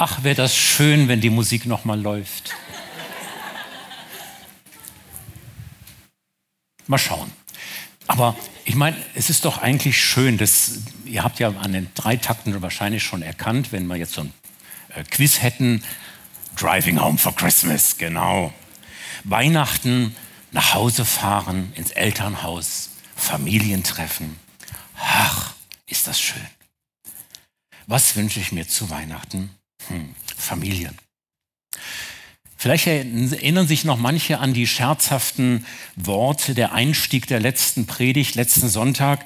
Ach, wäre das schön, wenn die Musik noch mal läuft. Mal schauen. Aber ich meine, es ist doch eigentlich schön, dass ihr habt ja an den drei Takten wahrscheinlich schon erkannt, wenn wir jetzt so ein äh, Quiz hätten, Driving Home for Christmas, genau. Weihnachten, nach Hause fahren, ins Elternhaus, Familientreffen. Ach, ist das schön. Was wünsche ich mir zu Weihnachten? Hm, Familien. Vielleicht erinnern sich noch manche an die scherzhaften Worte, der Einstieg der letzten Predigt, letzten Sonntag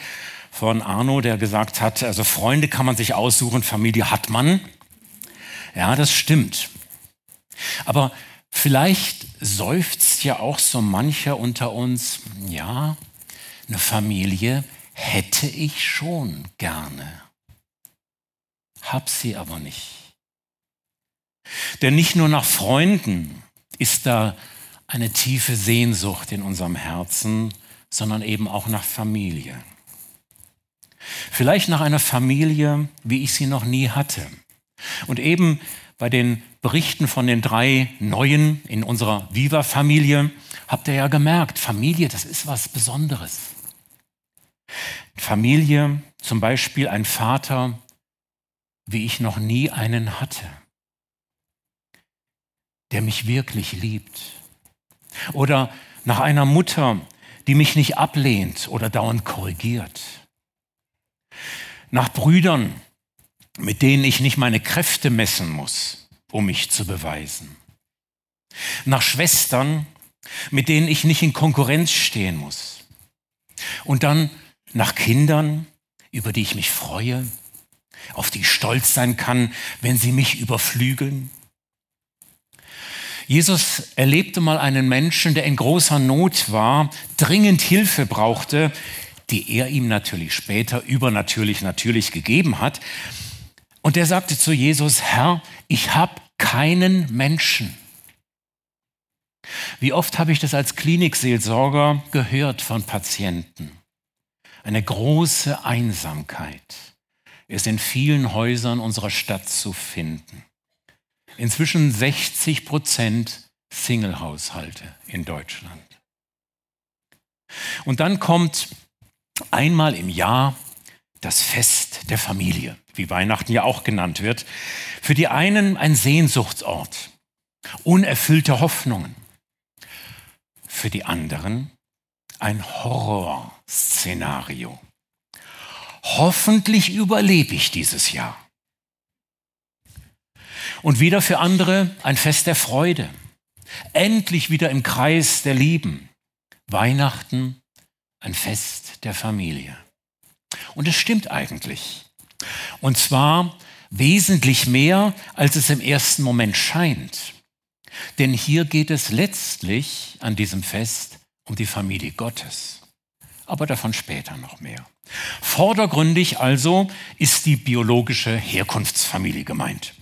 von Arno, der gesagt hat, also Freunde kann man sich aussuchen, Familie hat man. Ja, das stimmt. Aber vielleicht seufzt ja auch so mancher unter uns, ja, eine Familie hätte ich schon gerne, hab sie aber nicht. Denn nicht nur nach Freunden ist da eine tiefe Sehnsucht in unserem Herzen, sondern eben auch nach Familie. Vielleicht nach einer Familie, wie ich sie noch nie hatte. Und eben bei den Berichten von den drei Neuen in unserer Viva-Familie habt ihr ja gemerkt, Familie, das ist was Besonderes. Familie, zum Beispiel ein Vater, wie ich noch nie einen hatte der mich wirklich liebt. Oder nach einer Mutter, die mich nicht ablehnt oder dauernd korrigiert. Nach Brüdern, mit denen ich nicht meine Kräfte messen muss, um mich zu beweisen. Nach Schwestern, mit denen ich nicht in Konkurrenz stehen muss. Und dann nach Kindern, über die ich mich freue, auf die ich stolz sein kann, wenn sie mich überflügeln Jesus erlebte mal einen Menschen, der in großer Not war, dringend Hilfe brauchte, die er ihm natürlich später übernatürlich natürlich gegeben hat. Und der sagte zu Jesus, Herr, ich habe keinen Menschen. Wie oft habe ich das als Klinikseelsorger gehört von Patienten? Eine große Einsamkeit ist in vielen Häusern unserer Stadt zu finden inzwischen 60 Prozent Single-Haushalte in Deutschland. Und dann kommt einmal im Jahr das Fest der Familie, wie Weihnachten ja auch genannt wird. Für die einen ein Sehnsuchtsort, unerfüllte Hoffnungen. Für die anderen ein Horrorszenario. Hoffentlich überlebe ich dieses Jahr. Und wieder für andere ein Fest der Freude. Endlich wieder im Kreis der Lieben. Weihnachten, ein Fest der Familie. Und es stimmt eigentlich. Und zwar wesentlich mehr, als es im ersten Moment scheint. Denn hier geht es letztlich an diesem Fest um die Familie Gottes. Aber davon später noch mehr. Vordergründig also ist die biologische Herkunftsfamilie gemeint.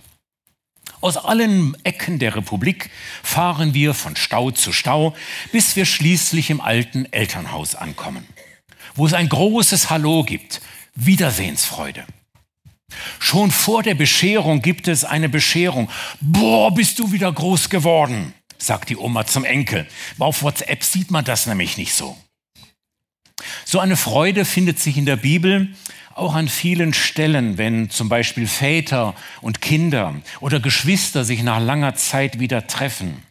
Aus allen Ecken der Republik fahren wir von Stau zu Stau, bis wir schließlich im alten Elternhaus ankommen, wo es ein großes Hallo gibt, Wiedersehensfreude. Schon vor der Bescherung gibt es eine Bescherung. Boah, bist du wieder groß geworden, sagt die Oma zum Enkel. Auf WhatsApp sieht man das nämlich nicht so. So eine Freude findet sich in der Bibel auch an vielen Stellen, wenn zum Beispiel Väter und Kinder oder Geschwister sich nach langer Zeit wieder treffen.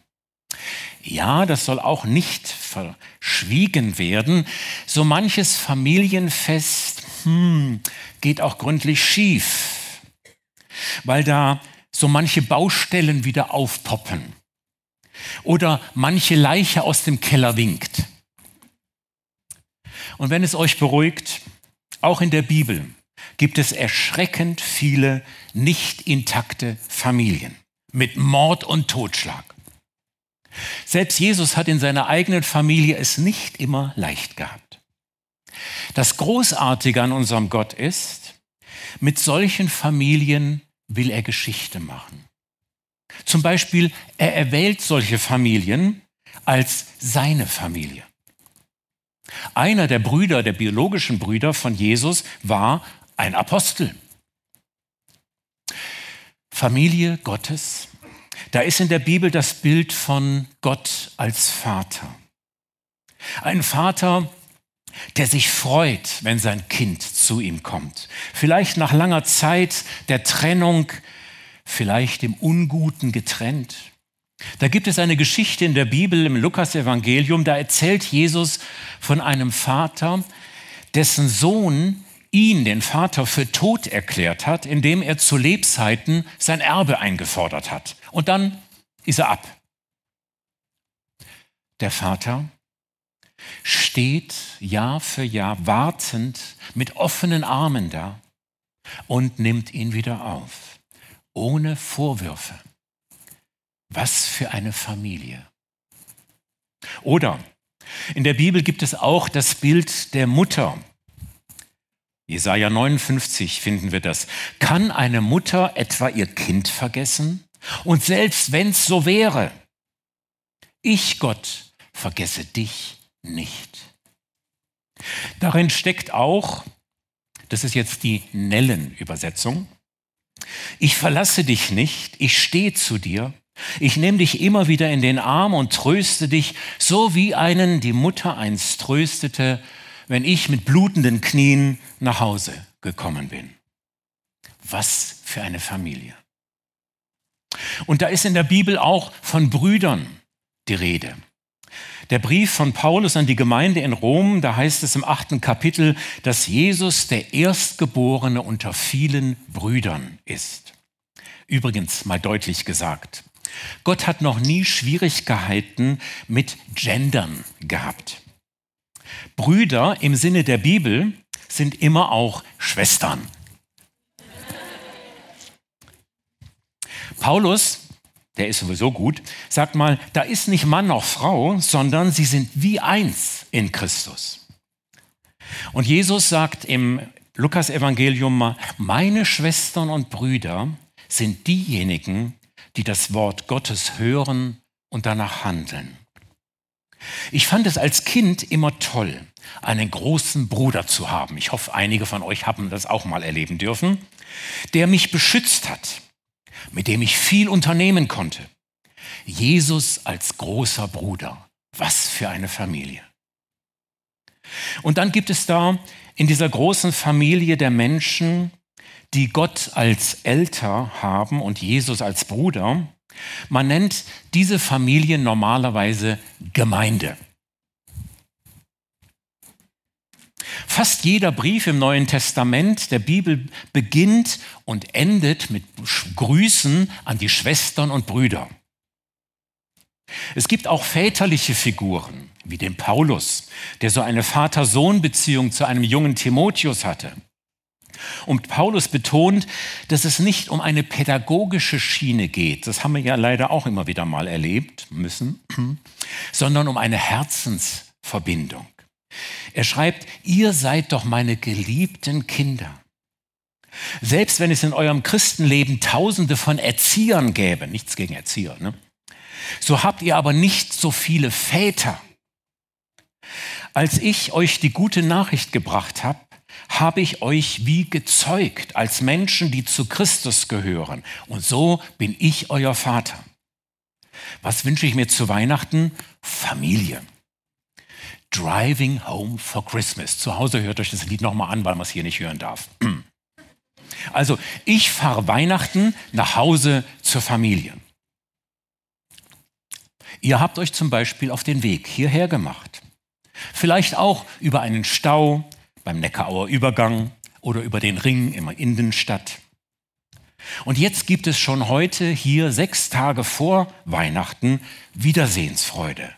Ja, das soll auch nicht verschwiegen werden. So manches Familienfest hm, geht auch gründlich schief, weil da so manche Baustellen wieder aufpoppen oder manche Leiche aus dem Keller winkt. Und wenn es euch beruhigt, auch in der Bibel gibt es erschreckend viele nicht intakte Familien mit Mord und Totschlag. Selbst Jesus hat in seiner eigenen Familie es nicht immer leicht gehabt. Das Großartige an unserem Gott ist, mit solchen Familien will er Geschichte machen. Zum Beispiel, er erwählt solche Familien als seine Familie. Einer der Brüder, der biologischen Brüder von Jesus, war ein Apostel. Familie Gottes, da ist in der Bibel das Bild von Gott als Vater. Ein Vater, der sich freut, wenn sein Kind zu ihm kommt. Vielleicht nach langer Zeit der Trennung, vielleicht im Unguten getrennt. Da gibt es eine Geschichte in der Bibel im Lukas-Evangelium, da erzählt Jesus von einem Vater, dessen Sohn ihn, den Vater, für tot erklärt hat, indem er zu Lebzeiten sein Erbe eingefordert hat. Und dann ist er ab. Der Vater steht Jahr für Jahr wartend mit offenen Armen da und nimmt ihn wieder auf, ohne Vorwürfe. Was für eine Familie. Oder in der Bibel gibt es auch das Bild der Mutter. Jesaja 59 finden wir das. Kann eine Mutter etwa ihr Kind vergessen? Und selbst wenn es so wäre, ich Gott vergesse dich nicht. Darin steckt auch, das ist jetzt die Nellen-Übersetzung, ich verlasse dich nicht, ich stehe zu dir, ich nehme dich immer wieder in den Arm und tröste dich, so wie einen die Mutter einst tröstete, wenn ich mit blutenden Knien nach Hause gekommen bin. Was für eine Familie. Und da ist in der Bibel auch von Brüdern die Rede. Der Brief von Paulus an die Gemeinde in Rom, da heißt es im achten Kapitel, dass Jesus der Erstgeborene unter vielen Brüdern ist. Übrigens mal deutlich gesagt, Gott hat noch nie Schwierigkeiten mit Gendern gehabt. Brüder im Sinne der Bibel sind immer auch Schwestern. Paulus der ist sowieso gut, sagt mal, da ist nicht Mann noch Frau, sondern sie sind wie eins in Christus. Und Jesus sagt im Lukas-Evangelium mal, meine Schwestern und Brüder sind diejenigen, die das Wort Gottes hören und danach handeln. Ich fand es als Kind immer toll, einen großen Bruder zu haben. Ich hoffe, einige von euch haben das auch mal erleben dürfen, der mich beschützt hat, mit dem ich viel unternehmen konnte. Jesus als großer Bruder. Was für eine Familie. Und dann gibt es da in dieser großen Familie der Menschen, die Gott als Elter haben und Jesus als Bruder. Man nennt diese Familie normalerweise Gemeinde. Fast jeder Brief im Neuen Testament der Bibel beginnt und endet mit Grüßen an die Schwestern und Brüder. Es gibt auch väterliche Figuren, wie den Paulus, der so eine Vater-Sohn-Beziehung zu einem jungen Timotheus hatte. Und Paulus betont, dass es nicht um eine pädagogische Schiene geht, das haben wir ja leider auch immer wieder mal erlebt müssen, sondern um eine Herzensverbindung. Er schreibt, ihr seid doch meine geliebten Kinder. Selbst wenn es in eurem Christenleben tausende von Erziehern gäbe, nichts gegen Erzieher, ne? so habt ihr aber nicht so viele Väter. Als ich euch die gute Nachricht gebracht habe, habe ich euch wie gezeugt als Menschen, die zu Christus gehören. Und so bin ich euer Vater. Was wünsche ich mir zu Weihnachten? Familie. Driving Home for Christmas. Zu Hause hört euch das Lied nochmal an, weil man es hier nicht hören darf. Also, ich fahre Weihnachten nach Hause zur Familie. Ihr habt euch zum Beispiel auf den Weg hierher gemacht. Vielleicht auch über einen Stau beim Neckarauer Übergang oder über den Ring in der Innenstadt. Und jetzt gibt es schon heute hier sechs Tage vor Weihnachten Wiedersehensfreude.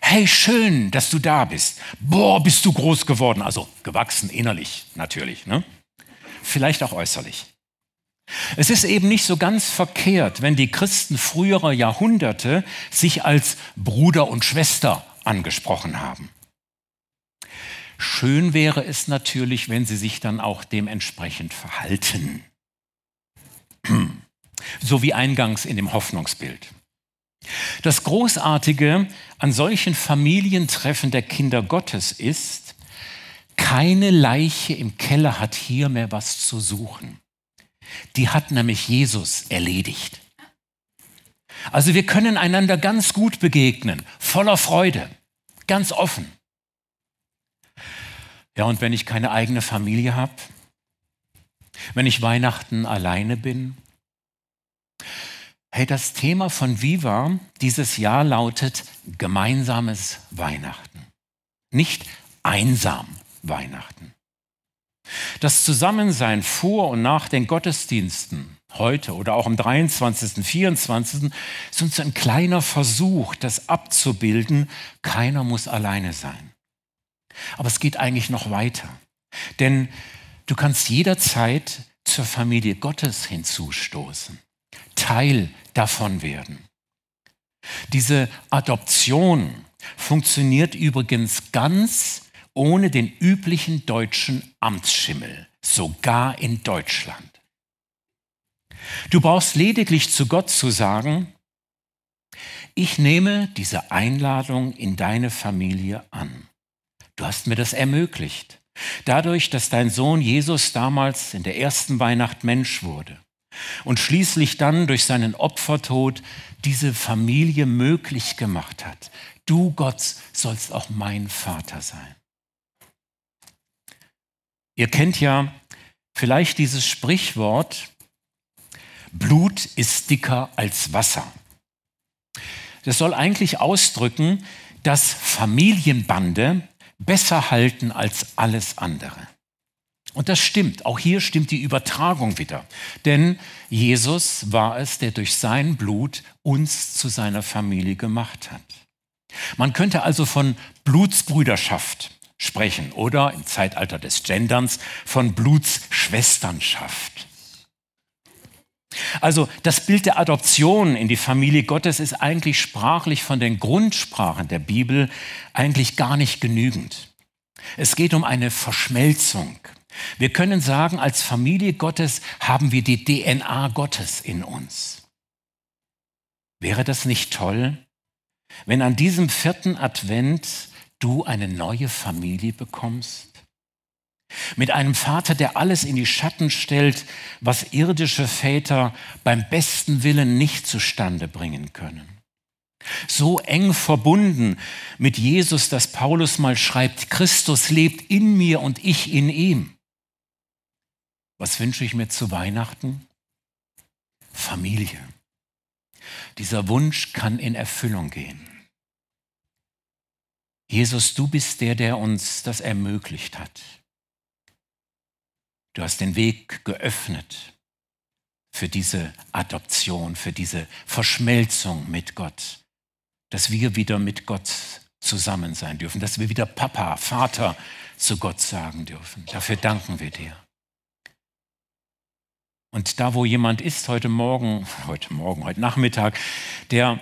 Hey, schön, dass du da bist. Boah, bist du groß geworden. Also gewachsen innerlich natürlich, ne? Vielleicht auch äußerlich. Es ist eben nicht so ganz verkehrt, wenn die Christen früherer Jahrhunderte sich als Bruder und Schwester angesprochen haben. Schön wäre es natürlich, wenn sie sich dann auch dementsprechend verhalten. So wie eingangs in dem Hoffnungsbild. Das Großartige an solchen Familientreffen der Kinder Gottes ist, keine Leiche im Keller hat hier mehr was zu suchen. die hat nämlich Jesus erledigt. Also wir können einander ganz gut begegnen, voller Freude, ganz offen. Ja, und wenn ich keine eigene Familie habe, wenn ich Weihnachten alleine bin, hey, das Thema von Viva dieses Jahr lautet gemeinsames Weihnachten, nicht einsam Weihnachten. Das Zusammensein vor und nach den Gottesdiensten heute oder auch am 23., 24. ist uns ein kleiner Versuch, das abzubilden. Keiner muss alleine sein. Aber es geht eigentlich noch weiter. Denn du kannst jederzeit zur Familie Gottes hinzustoßen, Teil davon werden. Diese Adoption funktioniert übrigens ganz ohne den üblichen deutschen Amtsschimmel, sogar in Deutschland. Du brauchst lediglich zu Gott zu sagen, ich nehme diese Einladung in deine Familie an. Du hast mir das ermöglicht. Dadurch, dass dein Sohn Jesus damals in der ersten Weihnacht Mensch wurde und schließlich dann durch seinen Opfertod diese Familie möglich gemacht hat. Du, Gott, sollst auch mein Vater sein. Ihr kennt ja vielleicht dieses Sprichwort, Blut ist dicker als Wasser. Das soll eigentlich ausdrücken, dass Familienbande besser halten als alles andere. Und das stimmt. Auch hier stimmt die Übertragung wieder. Denn Jesus war es, der durch sein Blut uns zu seiner Familie gemacht hat. Man könnte also von Blutsbrüderschaft sprechen oder im Zeitalter des Genderns von Blutsschwesternschaft. Also das Bild der Adoption in die Familie Gottes ist eigentlich sprachlich von den Grundsprachen der Bibel eigentlich gar nicht genügend. Es geht um eine Verschmelzung. Wir können sagen, als Familie Gottes haben wir die DNA Gottes in uns. Wäre das nicht toll, wenn an diesem vierten Advent du eine neue Familie bekommst? Mit einem Vater, der alles in die Schatten stellt, was irdische Väter beim besten Willen nicht zustande bringen können. So eng verbunden mit Jesus, dass Paulus mal schreibt, Christus lebt in mir und ich in ihm. Was wünsche ich mir zu Weihnachten? Familie. Dieser Wunsch kann in Erfüllung gehen. Jesus, du bist der, der uns das ermöglicht hat. Du hast den Weg geöffnet für diese Adoption, für diese Verschmelzung mit Gott, dass wir wieder mit Gott zusammen sein dürfen, dass wir wieder Papa, Vater zu Gott sagen dürfen. Dafür danken wir dir. Und da, wo jemand ist heute Morgen, heute Morgen, heute Nachmittag, der,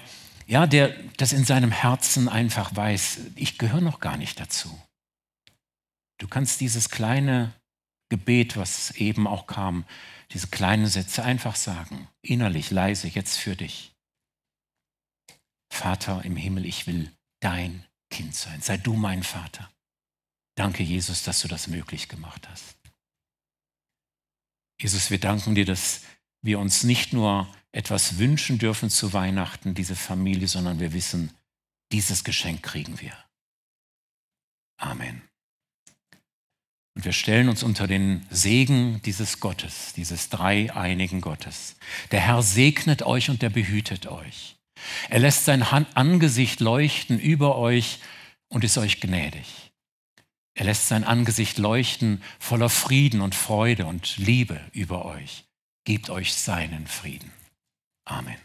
ja, der das in seinem Herzen einfach weiß, ich gehöre noch gar nicht dazu. Du kannst dieses kleine Gebet, was eben auch kam, diese kleinen Sätze einfach sagen, innerlich, leise, jetzt für dich. Vater im Himmel, ich will dein Kind sein. Sei du mein Vater. Danke, Jesus, dass du das möglich gemacht hast. Jesus, wir danken dir, dass wir uns nicht nur etwas wünschen dürfen zu Weihnachten, diese Familie, sondern wir wissen, dieses Geschenk kriegen wir. Amen. Und wir stellen uns unter den Segen dieses Gottes, dieses dreieinigen Gottes. Der Herr segnet euch und der behütet euch. Er lässt sein Angesicht leuchten über euch und ist euch gnädig. Er lässt sein Angesicht leuchten voller Frieden und Freude und Liebe über euch. Gebt euch seinen Frieden. Amen.